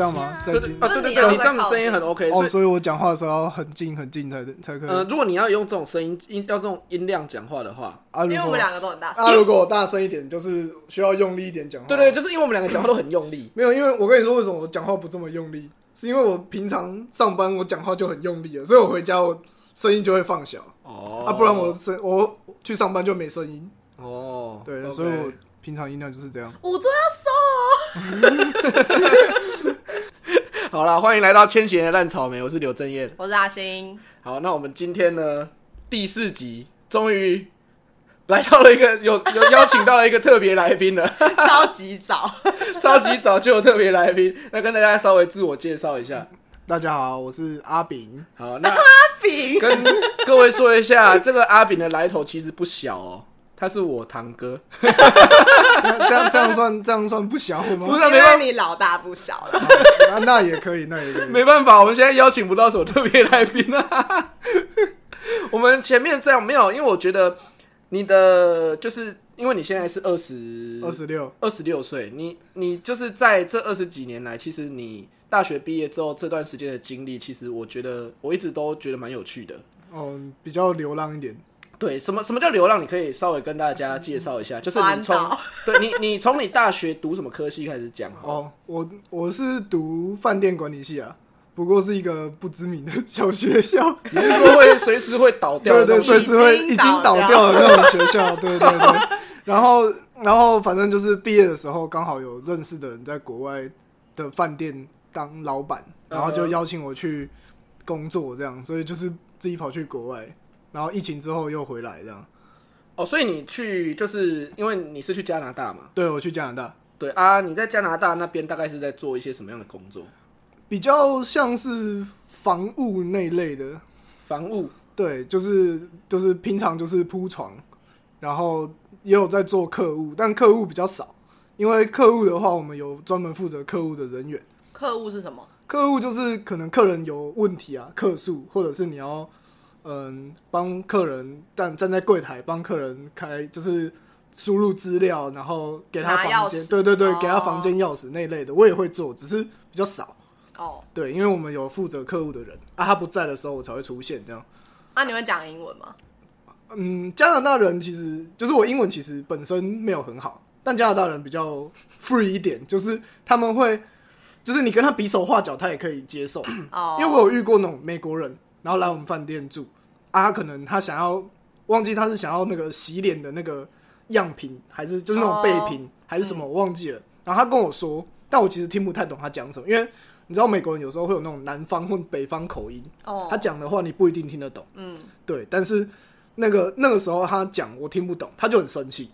这样吗？啊，对对对，你这样子再靠声音很 OK，哦，所以我讲话的时候要很近很近才才可以。呃，如果你要用这种声音音要这种音量讲话的话，啊，因为我们两个都很大声。啊，如果我大声一点，就是需要用力一点讲话。对对，就是因为我们两个讲话都很用力，没有，因为我跟你说为什么我讲话不这么用力，是因为我平常上班我讲话就很用力了，所以我回家我声音就会放小、哦啊，不然我声我去上班就没声音。哦，对所以我平常音量就是这样。五座要收。好了，欢迎来到千禧年的烂草莓，我是刘正燕。我是阿星，好，那我们今天呢第四集终于来到了一个有有邀请到了一个特别来宾了，超级早。超级早就有特别来宾，那跟大家稍微自我介绍一下。大家好，我是阿炳。好，那阿炳跟各位说一下，这个阿炳的来头其实不小哦，他是我堂哥，那 这样这样算这样算不小吗？不是没办法，为你老大不小了。那那也可以，那也可以。没办法，我们现在邀请不到什么特别来宾啊。我们前面这样没有，因为我觉得你的就是因为你现在是二十二十六，二十六岁，你你就是在这二十几年来，其实你大学毕业之后这段时间的经历，其实我觉得我一直都觉得蛮有趣的。哦，比较流浪一点。对，什么什么叫流浪？你可以稍微跟大家介绍一下，就是你从对你 你从你大学读什么科系开始讲哦，我我是读饭店管理系啊，不过是一个不知名的小学校。你是说会随时会倒掉对对？随时会已已经倒掉的那种学校，对对对。然后，然后反正就是毕业的时候，刚好有认识的人在国外的饭店当老板，然后就邀请我去工作，这样，所以就是自己跑去国外，然后疫情之后又回来，这样。哦，所以你去就是因为你是去加拿大嘛？对我去加拿大，对啊，你在加拿大那边大概是在做一些什么样的工作？比较像是防务那类的，防务对，就是就是平常就是铺床，然后也有在做客户，但客户比较少，因为客户的话，我们有专门负责客户的人员。客户是什么？客户就是可能客人有问题啊，客诉，或者是你要嗯帮客人站站在柜台帮客人开，就是输入资料，然后给他房间，对对对，哦给他房间钥匙那一类的，我也会做，只是比较少。哦，对，因为我们有负责客户的人啊，他不在的时候我才会出现这样。那、你会讲英文吗？嗯，加拿大人其实就是我英文其实本身没有很好，但加拿大人比较 free 一点，就是他们会，就是你跟他比手画脚，他也可以接受。哦，因为我有遇过那种美国人，然后来我们饭店住啊，他可能他想要忘记他是想要那个洗脸的那个样品，还是就是那种备品，还是什么，我忘记了。然后他跟我说，但我其实听不太懂他讲什么，因为你知道美国人有时候会有那种南方或北方口音，哦，他讲的话你不一定听得懂。嗯，对，但是那个那个时候他讲我听不懂，他就很生气。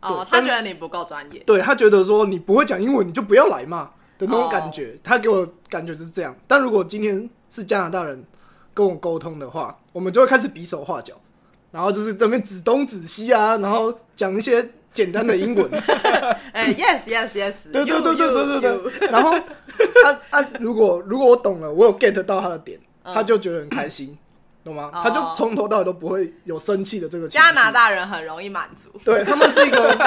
哦，他觉得你不够专业。对他觉得说你不会讲英文，你就不要来嘛的那种感觉。他给我感觉就是这样。但如果今天是加拿大人跟我沟通的话，我们就会开始比手画脚，然后就是这边指东指西啊，然后讲一些简单的英文。哎、y e s yes yes，对对对对对对对。然后他他如果如果我懂了，我有 get 到他的点，他就觉得很开心。懂吗？哦他就从头到尾都不会有生气的这个情。加拿大人很容易满足。对他们是一个，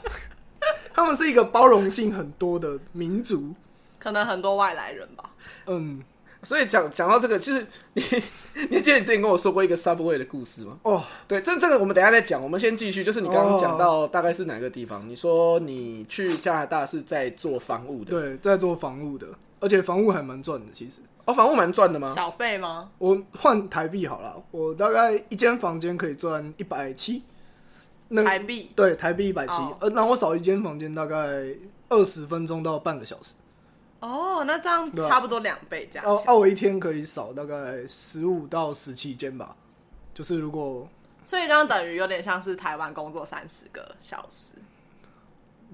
他们是一个包容性很多的民族。可能很多外来人吧。嗯，所以讲讲到这个，其实你你记得你之前跟我说过一个 Subway 的故事吗？哦，对，这这个我们等一下再讲。我们先继续，就是你刚刚讲到大概是哪个地方？你说你去加拿大是在做房务的，对，在做房屋的，而且房屋还蛮赚的。其实哦，房务蛮赚的吗？小费吗？我换台币好了，我大概一间房间可以赚一百七，那台币对台币一百七哦，呃，那我扫一间房间大概二十分钟到半个小时。哦，那这样差不多两倍这样。哦，啊，我一天可以扫大概十五到十七间吧。就是如果所以这样等于有点像是台湾工作三十个小时。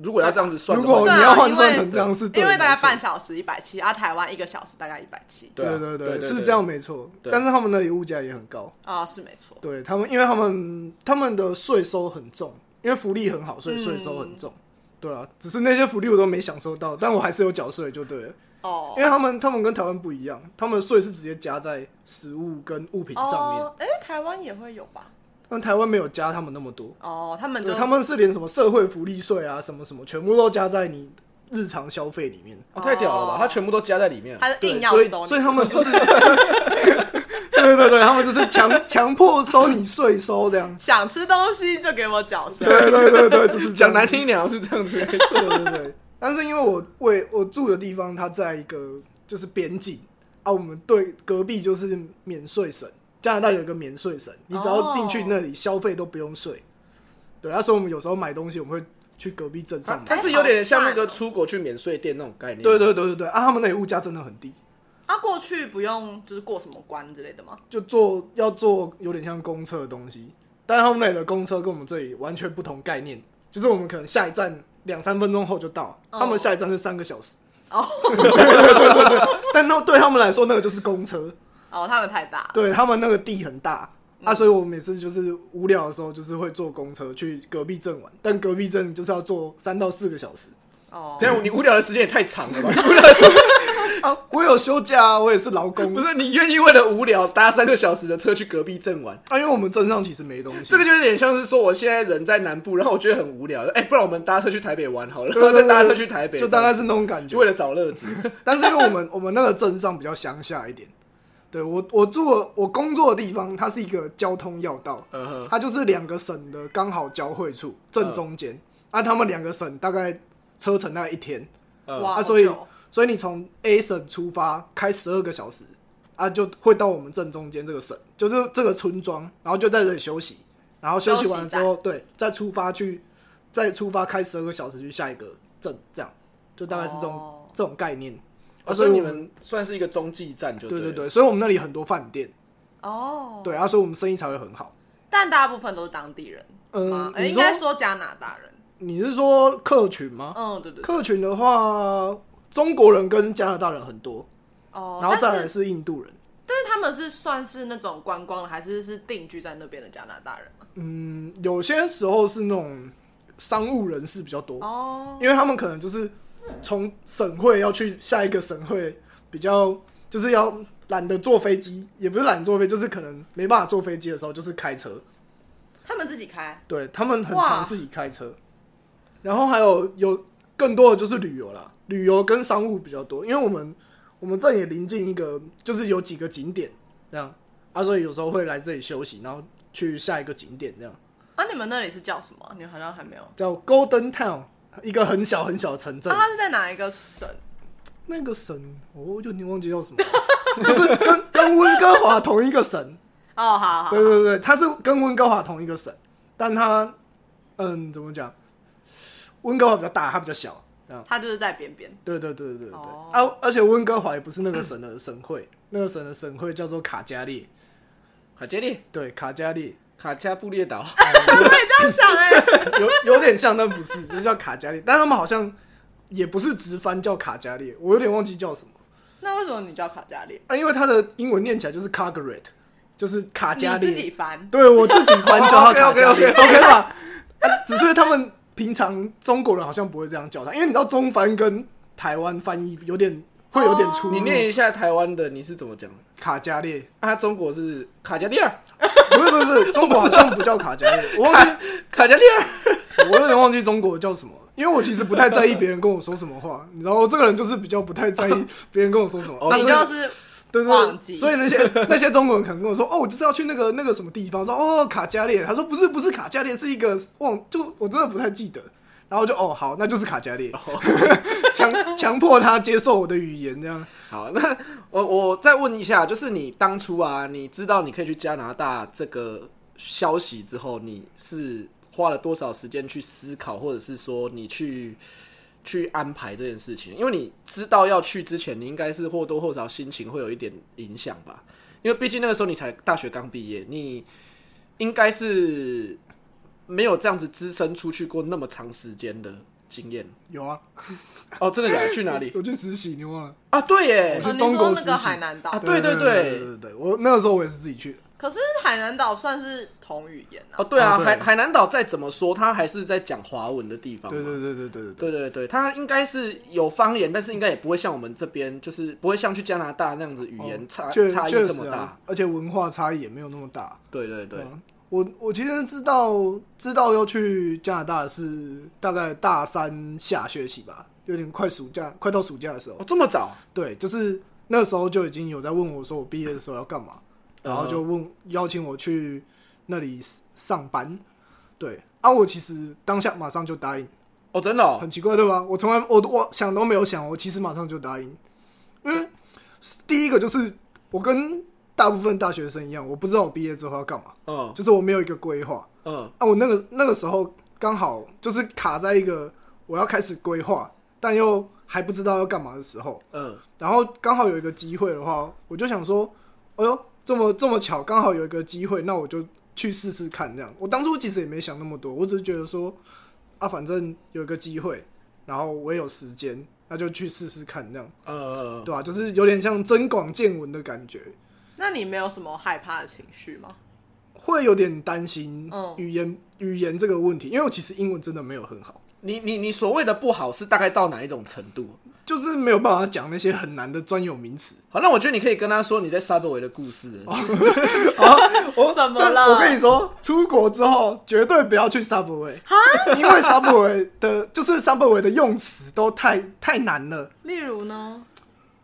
如果要这样子算如果你要换算成这样是对因为大概半小时一百七，啊，台湾一个小时大概一百七。对对对是这样没错。但是他们那里物价也很高，啊，是没错。对他们，因为他们他们的税收很重，因为福利很好，所以税收很重。对啊，只是那些福利我都没享受到，但我还是有缴税就对了。哦因为他们他们跟台湾不一样，他们的税是直接加在食物跟物品上面，哦，哎、台湾也会有吧？但台湾没有加他们那么多。哦，他们他们是连什么社会福利税啊，什么什么，全部都加在你日常消费里面。哦，太屌了吧！哦他全部都加在里面。他是对，硬要所以收，所以他们就是，对对对，他们就是强强迫收你税收这样。想吃东西就给我缴税。对对对对，就是讲难听一点，是这样子。对对对，但是因为我为我住的地方，它在一个就是边境啊，我们对隔壁就是免税省，加拿大有一个免税省，你只要进去那里消费都不用税。对，啊，所以我们有时候买东西，我们会去隔壁镇上买。它是有点像那个出国去免税店那种概念。对对对对对，啊，他们那里物价真的很低，啊，过去不用就是过什么关之类的吗？就坐要坐有点像公车的东西，但他们那里的公车跟我们这里完全不同概念，就是我们可能下一站两三分钟后就到，哦他们下一站是三个小时。哦对对对对对，但那对他们来说，那个就是公车，哦，他们太大了。对他们那个地很大。啊，所以我每次就是无聊的时候，就是会坐公车去隔壁镇玩，但隔壁镇就是要坐三到四个小时哦，等一下你无聊的时间也太长了吧？无聊的时间啊。我有休假啊，我也是劳工不是你愿意为了无聊搭三个小时的车去隔壁镇玩？啊，因为我们镇上其实没东西。这个就有点像是说，我现在人在南部，然后我觉得很无聊，哎、不然我们搭车去台北玩好了，对对对然后 再搭车去台北，就大概是那种感觉就。为了找乐子。但是因为我们我们那个镇上比较乡下一点，对我我住我工作的地方，它是一个交通要道，嗯哼，它就是两个省的刚好交汇处，正中间。啊，他们两个省大概车程大概一天，嗯哇，啊所以所以你从 A 省出发，开十二个小时，啊，就会到我们正中间这个省，就是这个村庄，然后就在这里休息，然后休息完了之后，对，再出发去，再出发开十二个小时去下一个镇，这样就大概是这种、哦这种概念。啊，哦所以你们们算是一个中继站就对了，对对对，所以我们那里很多饭店，哦，对啊，所以我们生意才会很好。但大部分都是当地人嗯，？呃应该说加拿大人。你是说客群吗？嗯，对对对。客群的话，中国人跟加拿大人很多，哦，然后再来是是印度人。但是他们是算是那种观光的，还是是定居在那边的加拿大人啊？嗯，有些时候是那种商务人士比较多，哦，因为他们可能就是从省会要去下一个省会，比较就是要懒得坐飞机，也不是懒得坐飞，就是可能没办法坐飞机的时候，就是开车。他们自己开。对他们很常自己开车，然后还有有更多的就是旅游啦，旅游跟商务比较多，因为我们我们这里也临近一个，就是有几个景点这样啊，所以有时候会来这里休息，然后去下一个景点这样，啊，你们那里是叫什么？你好像还没有。叫 Golden Town，一个很小很小的城镇啊，。它是在哪一个省？那个省我就你忘记叫什么，就是跟跟温哥华同一个省。哦，好好。对对对，它是跟温哥华同一个省，但它嗯怎么讲？温哥华比较大，它比较小。这样它就是在边边。对对对对对对。哦啊，而且温哥华也不是那个省的 省会，那个省的省会叫做卡加列。卡加利、对，卡加利卡加布列岛，我也这样想哎。有有点像，但不是，就是叫卡加利。但他们好像也不是直翻叫卡加列，我有点忘记叫什么那为什么你叫卡加列？啊，因为它的英文念起来就是 Cargaret，就是卡加列。你自己翻。对我自己翻叫他 卡加列 OK，OK，OK，OK 吧？啊只是他们平常中国人好像不会这样叫他，因为你知道中翻跟台湾翻译有点会有点出入。你念一下台湾的，你是怎么讲的？卡加列，啊，中国是卡加利尔，不是不是不是，中国好像不叫卡加列，我忘记卡加利尔。我有点忘记中国叫什么，因为我其实不太在意别人跟我说什么话，你知道，我这个人就是比较不太在意 别人跟我说什么。哦你但是就是对对，所以那些 那些中国人可能跟我说，哦，我就是要去那个那个什么地方，说哦卡加列，他说不是不是卡加列，是一个忘，就我真的不太记得，然后就哦好，那就是卡加列，强强迫他接受我的语言这样。好，那我我再问一下，就是你当初啊，你知道你可以去加拿大这个消息之后，你是花了多少时间去思考，或者是说你去去安排这件事情？因为你知道要去之前，你应该是或多或少心情会有一点影响吧？因为毕竟那个时候你才大学刚毕业，你应该是没有这样子资深出去过那么长时间的经验。有啊，哦，真的假的？去哪里 我去实习，你忘了？啊？对耶我，去中国说那个海南岛啊，对对对对对对，我那个时候我也是自己去的。可是海南岛算是同语言啊哦，。对啊，哦对海海南岛再怎么说，它还是在讲华文的地方嘛。对对对对对对对。对对对，它应该是有方言，但是应该也不会像我们这边，就是不会像去加拿大那样子语言差、确差异确实这么大。啊，而且文化差异也没有那么大。对对对，嗯我我其实知道知道要去加拿大是大概大三下学期吧，有点快暑假，快到暑假的时候哦，，这么早？对，就是那时候就已经有在问我说我毕业的时候要干嘛，然后就嗯问邀请我去那里上班。对啊，我其实当下马上就答应，哦，真的哦，很奇怪对吧？我从来我我想都没有想，我其实马上就答应，因为第一个就是我跟大部分大学生一样，我不知道我毕业之后要干嘛，嗯就是我没有一个规划嗯啊。我那个那个时候刚好就是卡在一个我要开始规划，但又还不知道要干嘛的时候，嗯然后刚好有一个机会的话，我就想说，哎呦，这么这么巧，刚好有一个机会，那我就去试试看。这样，我当初其实也没想那么多，我只是觉得说，啊，反正有一个机会，然后我也有时间，那就去试试看，这样，呃，对吧、就是有点像增广见闻的感觉，那你没有什么害怕的情绪吗？会有点担心嗯语言、语言这个问题，因为我其实英文真的没有很好，你你你所谓的不好是大概到哪一种程度？就是没有办法讲那些很难的专有名词。好，那我觉得你可以跟他说你在 Subway 的故事。我这 怎么了我跟你说，出国之后绝对不要去 Subway，因为 Subway 的，就是 Subway 的用词都太太难了。例如呢？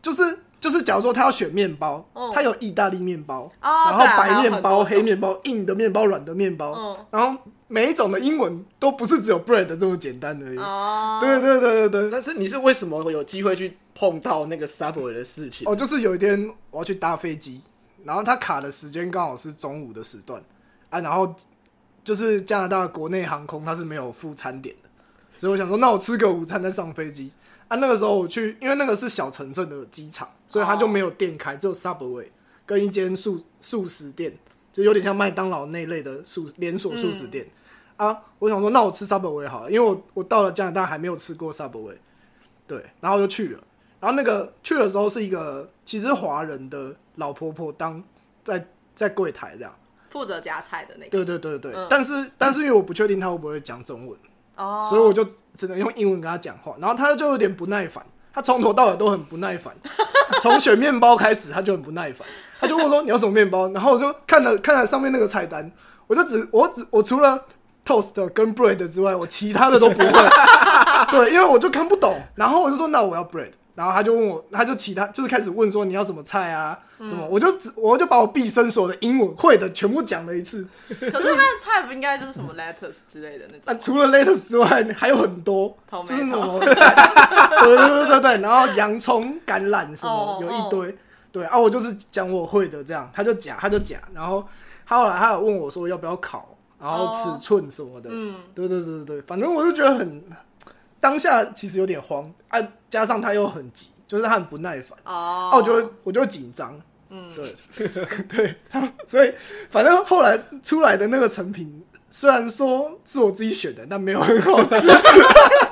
就是就是，假如说他要选面包，嗯他有意大利面包，哦然后白面包、黑面包、硬的面包、软的面包，嗯然后每一种的英文都不是只有 bread 这么简单而已。哦，对对对对对，但是你是为什么有机会去碰到那个 Subway 的事情？哦，就是有一天我要去搭飞机，然后它卡的时间刚好是中午的时段啊，然后就是加拿大国内航空它是没有副餐点的，所以我想说，那我吃个午餐再上飞机啊。那个时候我去，因为那个是小城镇的机场，所以它就没有店开，只有 Subway 跟一间素素食店，就有点像麦当劳那一类的素连锁素食店、啊。我想说，那我吃 Subway 好了，因为我我到了加拿大还没有吃过 Subway，对，然后就去了。然后那个去的时候是一个其实是华人的老婆婆当在在柜台这样，负责夹菜的那个。对对对对，嗯。但是但是因为我不确定她会不会讲中文，哦，所以我就只能用英文跟她讲话，然后她就有点不耐烦，她从头到尾都很不耐烦，从选面包开始她就很不耐烦，她就问我说你要什么面包，然后我就看了看了上面那个菜单，我就只我只我除了 toast 跟 bread 之外，我其他的都不会，对，因为我就看不懂，然后我就说那我要 bread。然后他就问我，他就其他就是开始问说你要什么菜啊，什么，我就只我就把我毕生所有的英文会的全部讲了一次，可是他的菜不应该就是什么 lettuce 之类的那种。啊，除了 lettuce 之外，还有很多。就是什么，对对对然后洋葱、橄榄什么哦。有一堆，对啊，我就是讲我会的这样，他就假他就假，然后他后来他有问我说要不要考，然后尺寸什么的，嗯，对对对对对，反正我就觉得很当下其实有点慌啊，加上他又很急，就是他很不耐烦，哦，啊，我就会我就会紧张，嗯，对 对，所以反正后来出来的那个成品，虽然说是我自己选的，但没有很好吃。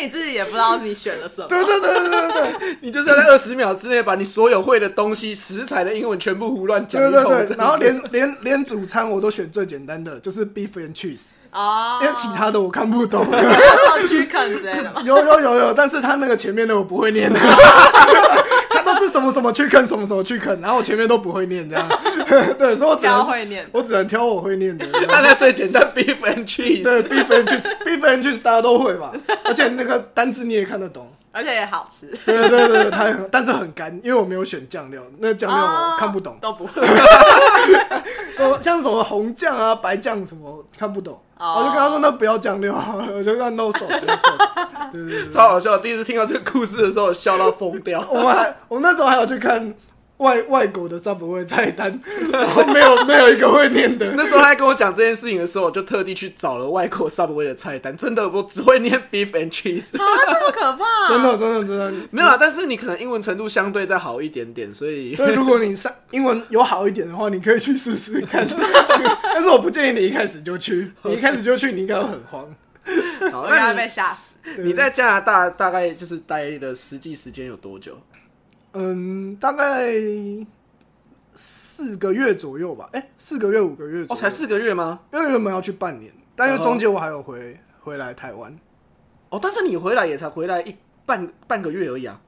你自己也不知道你选了什么。对对对对对对。你就是要在二十秒之内把你所有会的东西、食材的英文全部胡乱讲一通。对对对，然后连连连主餐我都选最简单的，就是 beef and cheese，哦，因为其他的我看不懂。有有有有，但是他那个前面的我不会念。的，是什么什么去啃什么什么去啃，然后我前面都不会念这样。对，所以我只挑能会念我只能挑我会念的。这样那那最简单 beef and cheese。对，beef and cheese，beef and cheese 大家都会吧？而且那个单字你也看得懂。而且也好吃。对对对对，它很但是很干，因为我没有选酱料，那酱料我看不懂，都不会。什么像什么红酱啊、白酱什么看不懂，哦我就跟他说那不要讲了，我就跟他 no sauce。对对对对，超好笑！第一次听到这个故事的时候，我笑到疯掉。我们还我们那时候还有去看外外国的 Subway 菜单，然后没有 没有一个会念的。那时候他在跟我讲这件事情的时候，我就特地去找了外国 Subway 的菜单。真的，我只会念 beef and cheese。啊，这么可怕？真的真的真的，没有啦，但是你可能英文程度相对再好一点点，所以 对如果你上英文有好一点的话，你可以去试试看。但是我不建议你一开始就去，你一开始就去，你应该会很慌。好。我应该那你被吓死。你在加拿大大概就是待的实际时间有多久？嗯，大概四个月左右吧。哎、四个月五个月左哦，才四个月吗？因为原本要去半年，但因为中间我还有回回来台湾，哦，但是你回来也才回来一半半个月而已啊。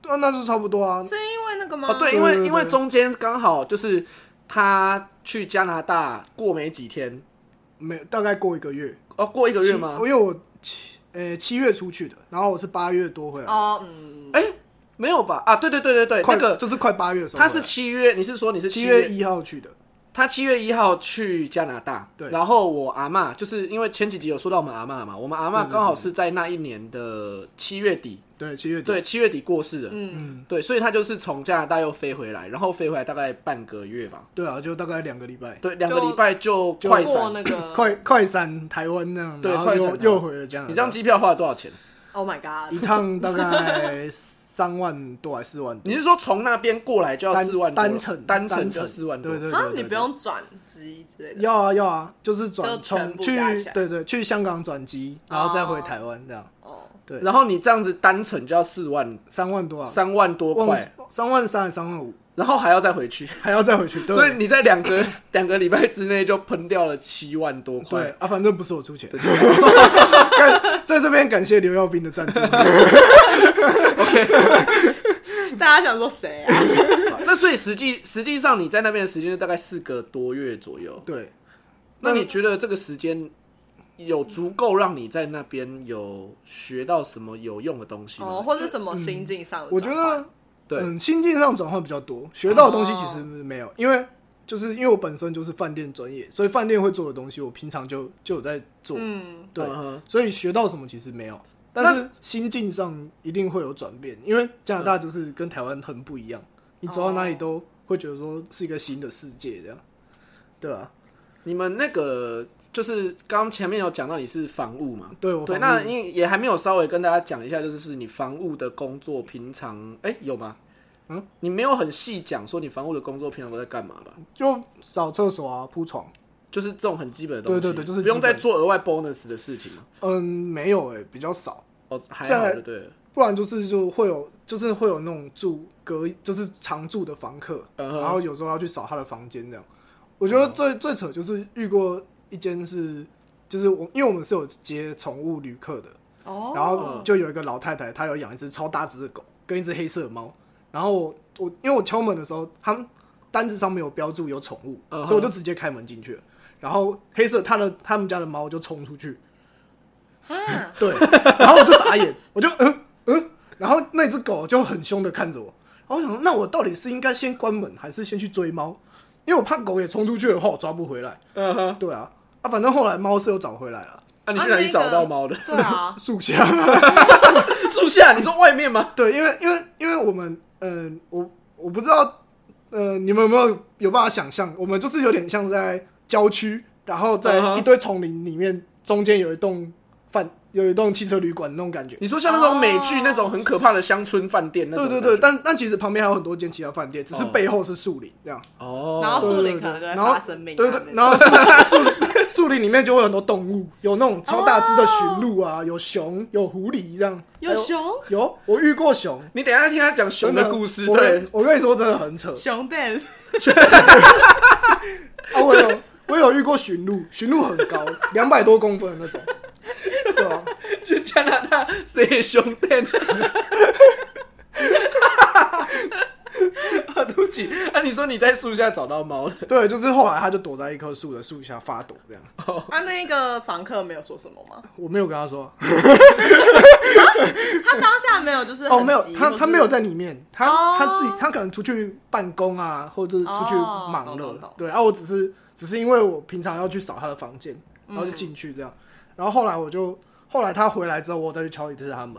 对啊，那就差不多啊。是因为那个吗？哦，对，因为因为中间刚好就是他去加拿大过没几天，没大概过一个月，哦，过一个月吗因？为我七，呃七月出去的，然后我是八月多回来，哦，嗯，哎、没有吧？啊，对对对对对，快那个就是快八月的时候他，是七月，你是说你是七月月？一号去的，他七月一号去加拿大，对。然后我阿妈就是因为前几集有说到我们阿妈嘛，我们阿对对嬷刚好是在那一年的七月底，对，七月底，对，七月底过世的，嗯，对，所以他就是从加拿大又飞回来，然后飞回来大概半个月吧，对啊，就大概两个礼拜，对，两个礼拜就就快闪。过那个快快闪台湾那样，对快闪又又回了加拿大，你这张机票花了多少钱？，Oh my God，一趟大概三万多还是四万多？你，是说从那边过来就要单四万多？单程单程四万多？啊对对对，对你不用转机之类的，要啊要啊，就是转从去对对去香港转机，然后再回台湾这样，哦，对，然后你这样子单程就要四万三万多啊，三万多块，三万三还是三万五，然后还要再回去，还要再回去，对所以你在两个 两个礼拜之内就喷掉了七万多对块。啊，反正不是我出钱，感 在这边感谢刘耀斌的赞助，OK，大家想说谁啊？那所以实际实际上你在那边的时间就大概四个多月左右。对，那你觉得这个时间有足够让你在那边有学到什么有用的东西吗？哦，或者什么心境上的我觉？得对。嗯，心境上转换比较多，学到的东西其实没有，因为就是因为我本身就是饭店专业，所以饭店会做的东西，我平常就就有在做，嗯，对，嗯所以学到什么其实没有，但是心境上一定会有转变，因为加拿大就是跟台湾很不一样，你走到哪里都会觉得说是一个新的世界这样，对吧、你们那个就是刚刚前面有讲到你是房务嘛？对，对那你也还没有稍微跟大家讲一下，就是是你房务的工作平常哎、有吗？嗯，你没有很细讲说你房务的工作平常都在干嘛吧？就扫厕所啊、铺床，就是这种很基本的东西，对对对就是不用再做额外 bonus 的事情嘛。嗯，没有哎、比较少，哦，还好就对了。不然就是就会有，就是会有那种住隔，就是常住的房客，然后有时候要去扫他的房间这样。我觉得最、最扯就是遇过一间是，就是我因为我们是有接宠物旅客的，哦，然后就有一个老太太，她有养一只超大只的狗跟一只黑色的猫，然后我我因为我敲门的时候，他们单子上面有标注有宠物，所以我就直接开门进去了。然后黑色他的他们家的猫就冲出去，啊，对，然后我就傻眼，我就嗯嗯，然后那只狗就很凶的看着我，然后我想说，那我到底是应该先关门，还是先去追猫？因为我怕狗也冲出去的话，我抓不回来。嗯哼，对啊，啊，反正后来猫是有找回来了，那、你去哪里找到猫的？对啊，树下。树下？你说外面吗？对，因为因为因为我们，嗯、我我不知道，呃，你们有没有有办法想象，我们就是有点像在郊区，然后在一堆丛林里面，中间有一栋饭，有一栋汽车旅馆那种感觉。你说像那种美剧哦那种很可怕的乡村饭店？对对对，但但其实旁边还有很多间其他饭店，只是哦背后是树林这样。哦，然后树林可能就会对然后发生命对对，然后树树林 树林里面就会有很多动物，有那种超大只的驯鹿啊，有熊，有狐狸这样。有熊有，我遇过熊。你等一下听他讲熊的故事，我对，我跟你说，真的很扯。熊蛋，啊，我有我有遇过驯鹿，驯鹿很高，两百多公分的那种，对啊，就加拿大谁也熊蛋。啊，对不起，啊，你说你在树下找到猫了？对，就是后来他就躲在一棵树的树下发抖，这样。啊，那个房客没有说什么吗？我没有跟他说，他当下没有，就是哦，很没有，他他没有在里面，他、哦他自己他可能出去办公啊，或者是出去哦忙了，对啊，我只是只是因为我平常要去扫他的房间，然后就进去这样，然后后来我就后来他回来之后，我再去敲一次他门，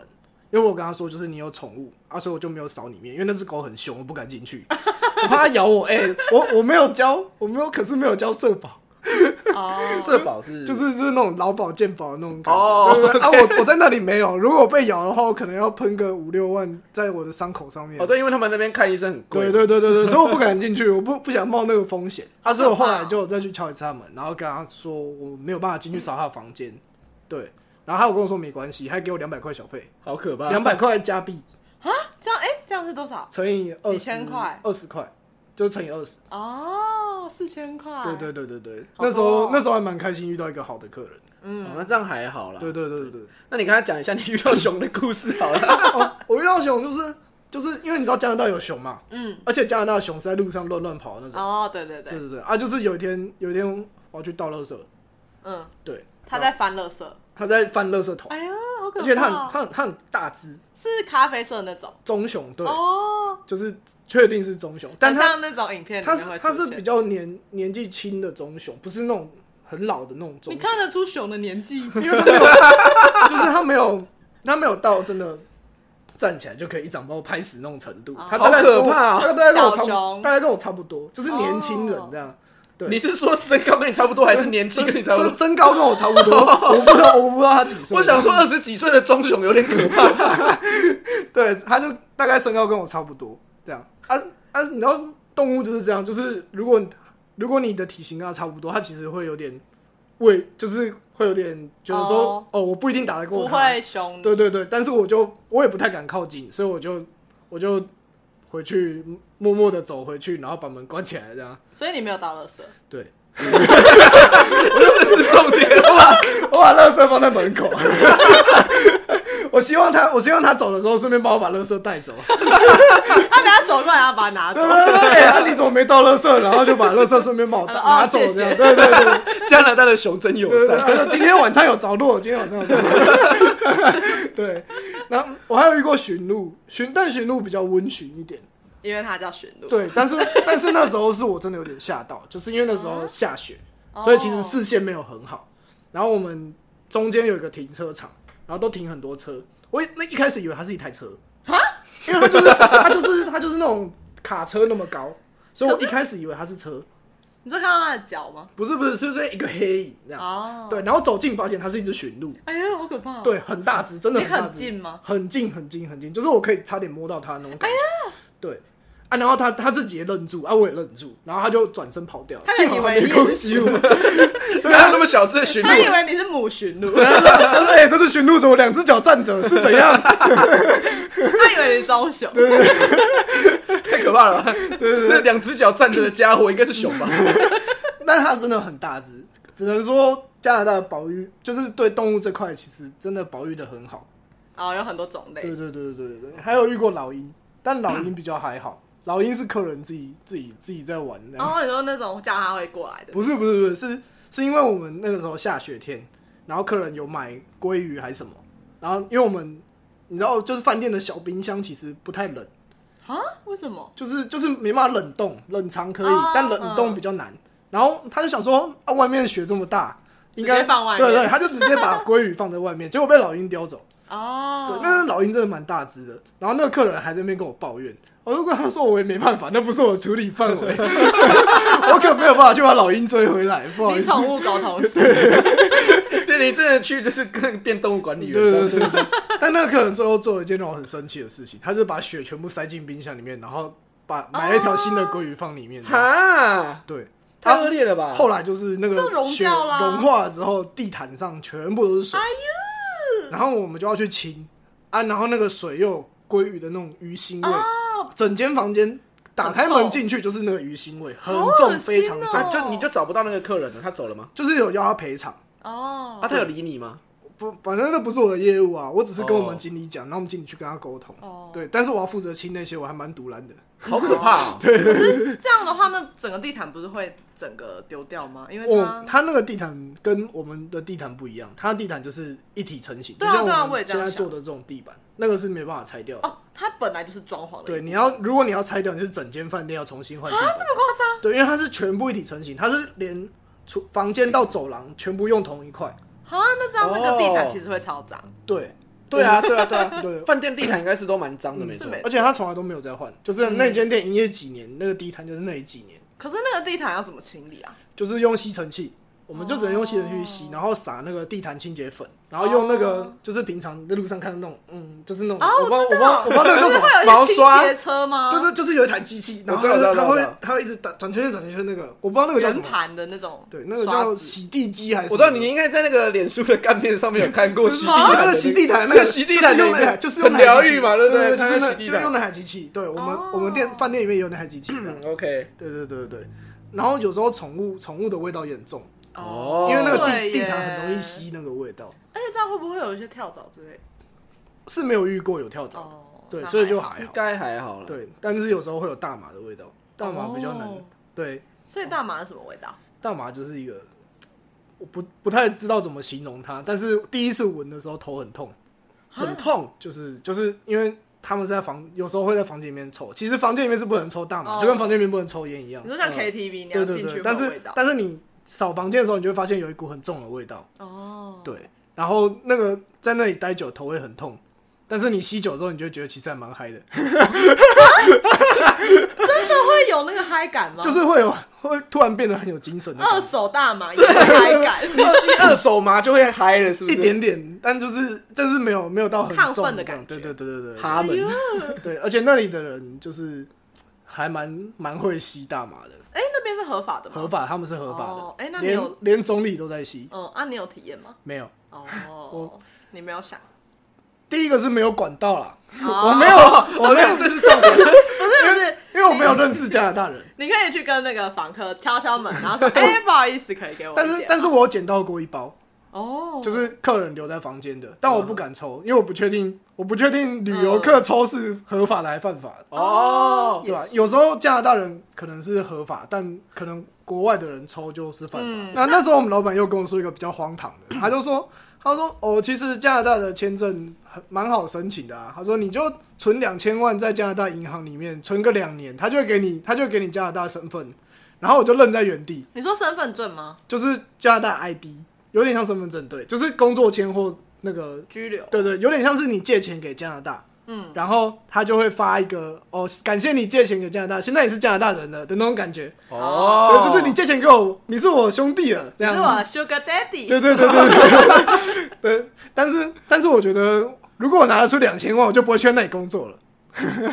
因为我跟他说就是你有宠物啊，所以我就没有扫里面，因为那只狗很凶，我不敢进去，我怕它咬我，哎、我我没有交，我没有，可是没有交社保。哦，社保是就是就是那种劳保健保的那种感觉。哦对对对啊，我我在那里没有，如果我被咬的话，我可能要喷个五六万在我的伤口上面。哦，对，因为他们那边看医生很贵。对对对对对，所以我不敢进去，我不不想冒那个风险。啊，所以我后来就再去敲一次他门，然后跟他说我没有办法进去扫他的房间。对，然后他有跟我说没关系，还给我两百块小费，好可怕。两百块加币这样哎，这样是多少？乘以二十，几千块二十块，就乘以二十。哦，四千块。对对对对对，那时候哦那时候还蛮开心，遇到一个好的客人。哦，那这样还好啦。对对对对对。那你跟他讲一下你遇到熊的故事好了。哦，我遇到熊就是就是因为你知道加拿大有熊嘛，嗯，而且加拿大的熊是在路上乱乱跑的那种。哦，对对对，对对对啊，就是有一天有一天我要去倒垃圾，嗯，对，他在翻垃圾。他在翻垃圾桶，哎呀，好好可怕！而且它很它很它很大只，是咖啡色的那种？棕熊对，哦，就是确定是棕熊，但像那种影片里它面会出现它是比较年年纪轻的棕熊，不是那种很老的那种棕熊。你看得出熊的年纪，因为它没有，就是它没有，它没有到真的站起来就可以一掌把我拍死那种程度。它大概好可怕哦。跟我它大概跟我差不多大概跟我差不多，就是年轻人这样。对你是说身高跟你差不多，还是年纪跟你差不多？身身高跟我差不多，我不知道，我不知道他几岁。我想说，二十几岁的棕熊有点可怕。对，他就大概身高跟我差不多，这样啊啊，你知道动物就是这样，就是如果如果你的体型跟他差不多，他其实会有点畏，就是会有点觉得说，哦哦我不一定打得过不。会凶。对对对，但是我就我也不太敢靠近，所以我就我就回去默默的走回去，然后把门关起来，这样。所以你没有倒垃圾。对，这是重点。我把我把垃圾放在门口。我希望他，我希望他走的时候顺便帮我把垃圾带走。他等下走过来，然后把它拿走对。对对，哎、啊你怎么没倒垃圾？然后就把垃圾顺便帮我拿走，这样。对对对加拿大的熊真友对对，善。他说今天晚餐有着落，今天晚餐有着落。对，然后我还有遇过驯鹿，驯但驯鹿比较温驯一点。因为它叫驯鹿。对，但是 但是那时候是我真的有点吓到，就是因为那时候下雪，哦所以其实视线没有很好。然后我们中间有一个停车场，然后都停很多车。我那一开始以为它是一台车，因为它就是它就是它就是那种卡车那么高，所以我一开始以为它是车，你说看到它的脚吗？不是不是，是是一个黑影这样。哦，对，然后走近发现它是一只驯鹿，哎呀，好可怕。，对，很大只，真的很大只，很近吗？很近很近很近，就是我可以差点摸到它那种感觉。对。啊，然后他他自己也愣住，啊，我也愣住，然后他就转身跑掉了。他以为你攻击我。对啊，那么小只的驯鹿他，以为你是母驯鹿，他说：“哎、这是驯鹿，怎么两只脚站着？是怎样他以为你是棕熊。太可怕了吧？那两只脚站着的家伙应该是熊吧？？” 但它真的很大只，只能说加拿大的保育就是对动物这块其实真的保育的很好。哦，有很多种类对。对对对对对，还有遇过老鹰，但老鹰比较还好，老鹰是客人自己自己自己在玩的。然后你说那种叫他会过来的，不是不是不是，是是因为我们那个时候下雪天，然后客人有买鲑鱼还是什么，然后因为我们你知道，就是饭店的小冰箱其实不太冷，啊？为什么？就是就是没办法冷冻，冷藏可以，哦但冷冻比较难。然后他就想说，啊，外面雪这么大，应该放外面对对，他就直接把鲑鱼放在外面，结果被老鹰叼走。对哦，，那老鹰真的蛮大只的。然后那个客人还在那边跟我抱怨，我就跟他说我也没办法，那不是我处理范围，我可没有办法去把老鹰追回来，不好意思。你宠物狗同事，对，你真的去就是跟变动物管理员对。对对对，但那个客人最后做了一件让我很生气的事情，他是把雪全部塞进冰箱里面，然后把买了一条新的鲑鱼放里面。哈，对，太恶劣了吧？后来就是那个雪融化了之后，地毯上全部都是水。哎然后我们就要去清啊，然后那个水又有鲑鱼的那种鱼腥味，哦整间房间打开门进去就是那个鱼腥味，很重，非常重。就你就找不到那个客人了，他走了吗？就是有要他赔偿，哦啊，他有理你吗？不，反正那不是我的业务啊，我只是跟我哦们经理讲，然后我们经理去跟他沟通。哦，对，但是我要负责清那些，我还蛮独揽的。好可怕 对！可是这样的话，那整个地毯不是会整个丢掉吗？因为我它他那个地毯跟我们的地毯不一样，它的地毯就是一体成型，对啊对啊我也这样想现在做的这种地板，那个是没办法拆掉的。哦，它本来就是装潢的，对，你要如果你要拆掉，你是整间饭店要重新换。啊，这么夸张？对，因为它是全部一体成型，它是连厨房间到走廊全部用同一块。啊，那这样那个地毯哦其实会超脏，对对啊，对啊，对啊，对，饭店地毯应该是都蛮脏的，没错。是没而且他从来都没有再换，就是那间店营业几年，那个地毯就是那几年，可是那个地毯要怎么清理啊？就是用吸尘器。我们就只能用吸尘器去吸，然后撒那个地毯清洁粉，然后用那个哦就是平常在路上看到那种，嗯，就是那种，哦我不知道，我不我知道，我不知道那个叫 什么，就是会有一些毛刷？就是就是有一台机器，然后它会它会一直打转圈圈转圈圈那个，我不知道那个叫什么，盘的那种，对，那个叫洗地机还是？我知道你应该在那个脸书的干片上面有看过洗地啊，毯的那个洗地毯，那个洗地毯用那台，的就是用很疗愈嘛，对不对？对？就是就用那台机器。对我们哦我们店饭店里面有那台机器。嗯，OK，对对对对对。然后有时候宠物宠物的味道也很重，哦因为那个对耶地地毯很容易吸那个味道，而且这样会不会有一些跳蚤之类的？是没有遇过有跳蚤的，哦，对，那所以就还该还好了。对，但是有时候会有大麻的味道，大麻比较难哦。对，所以大麻是什么味道？大麻就是一个，我不不太知道怎么形容它，但是第一次闻的时候头很痛，很痛。就是就是因为他们是在房，有时候会在房间里面抽，其实房间里面是不能抽大麻，哦就跟房间里面不能抽烟一样你。说像嗯 KTV 那对样进去对对，但是会有味道。但是你扫房间的时候，你就会发现有一股很重的味道。哦，对，然后那个在那里待久，头会很痛。但是你吸酒之后，你就会觉得其实还蛮嗨的，真的会有那个嗨感吗？就是会有会突然变得很有精神二手大麻也有嗨感，你吸二手麻就会嗨了，是不一是？点点，但就是但是没有没有到很亢重奋的感觉对对对对对，他们对，而且那里的人就是还蛮蛮会吸大麻的，哎，那边是合法的吗？合。法，他们是合法的，哦哎那你连总理都在吸，嗯，啊，你有体验吗？没有。哦，你没有想，第一个是没有管道啦，我 我没有，我没有，这是重点。不是不是，因为我没有认识加拿大人，你可以去跟那个访客敲敲门，然后说，哎，不好意思，可以给我但。是但是我有捡到过一包，哦，就是客人留在房间的，但我不敢抽，因为我不确定，我不确定旅游客抽是合法的还是犯法的，哦，对吧有时候加拿大人可能是合法，但可能国外的人抽就是犯法。嗯那那时候我们老板又跟我说一个比较荒唐的，他就说，他说哦，其实加拿大的签证很蛮好申请的啊。他说你就存两千万在加拿大银行里面存个两年，他就会给你，他就会给你加拿大身份。然后我就愣在原地，你说身份证吗？就是加拿大 ID，有点像身份证，对，就是工作签或那个拘留。对对，有点像是你借钱给加拿大，嗯，然后他就会发一个哦，感谢你借钱给加拿大，现在你是加拿大人了的那种感觉。哦，就是你借钱给我，你是我兄弟了，这样。你是我 Sugar Daddy。对对对对对对。但是但是我觉得，如果我拿得出两千万，我就不会去那里工作了，